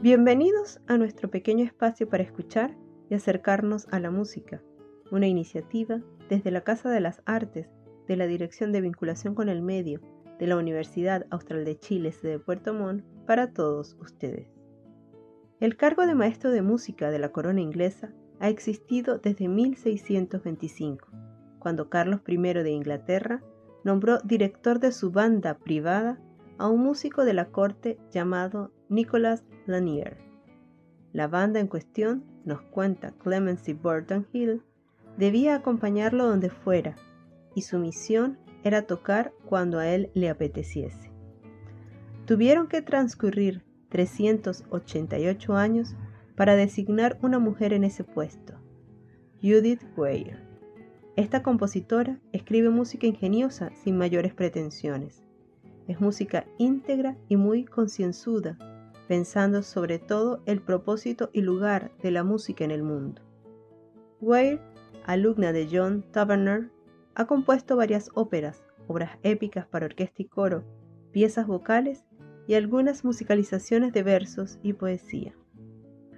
Bienvenidos a nuestro pequeño espacio para escuchar y acercarnos a la música, una iniciativa desde la Casa de las Artes de la Dirección de Vinculación con el Medio de la Universidad Austral de Chile de Puerto Montt para todos ustedes. El cargo de maestro de música de la corona inglesa ha existido desde 1625, cuando Carlos I de Inglaterra nombró director de su banda privada a un músico de la corte llamado Nicholas Lanier. La banda en cuestión, nos cuenta Clemency Burton Hill, debía acompañarlo donde fuera, y su misión era tocar cuando a él le apeteciese. Tuvieron que transcurrir 388 años para designar una mujer en ese puesto, Judith Weir. Esta compositora escribe música ingeniosa sin mayores pretensiones. Es música íntegra y muy concienzuda, pensando sobre todo el propósito y lugar de la música en el mundo. Weir, alumna de John Taverner, ha compuesto varias óperas, obras épicas para orquesta y coro, piezas vocales y algunas musicalizaciones de versos y poesía.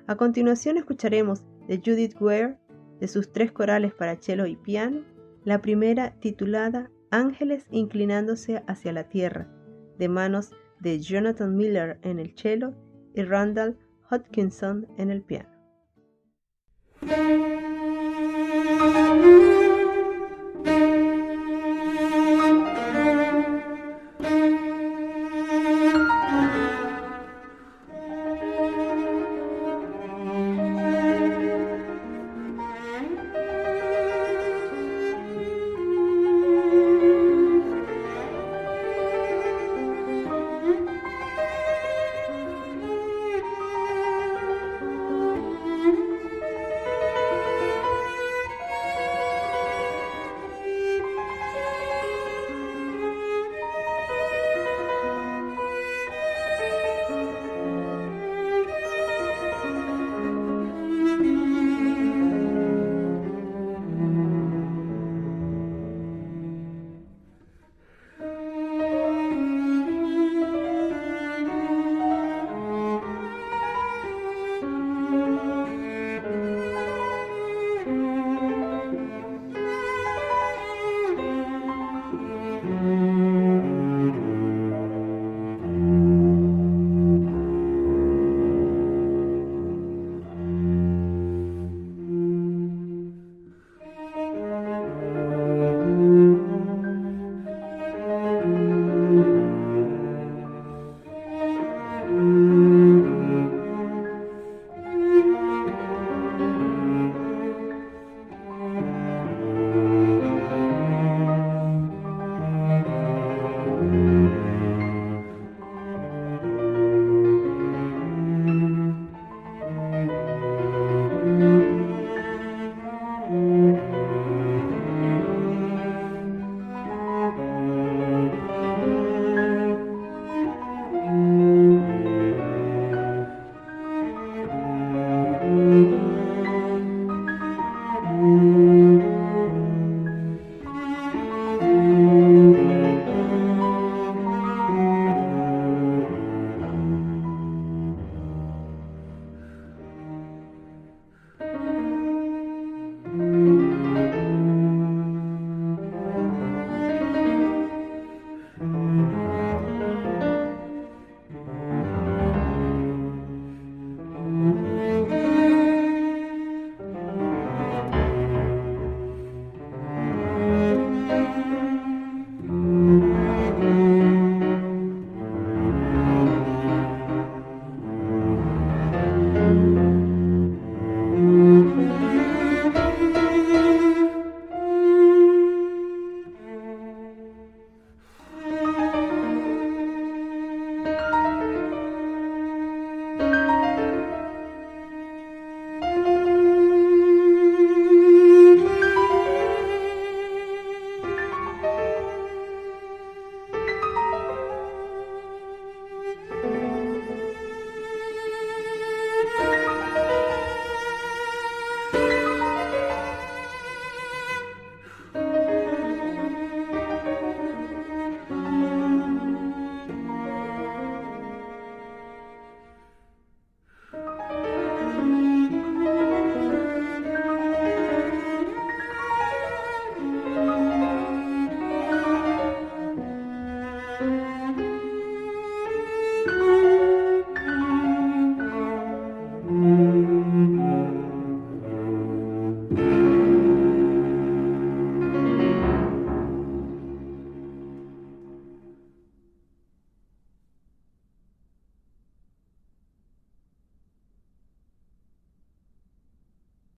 A continuación escucharemos de Judith Ware, de sus tres corales para cello y piano, la primera titulada Ángeles inclinándose hacia la tierra, de manos de Jonathan Miller en el cello y Randall Hodgkinson en el piano.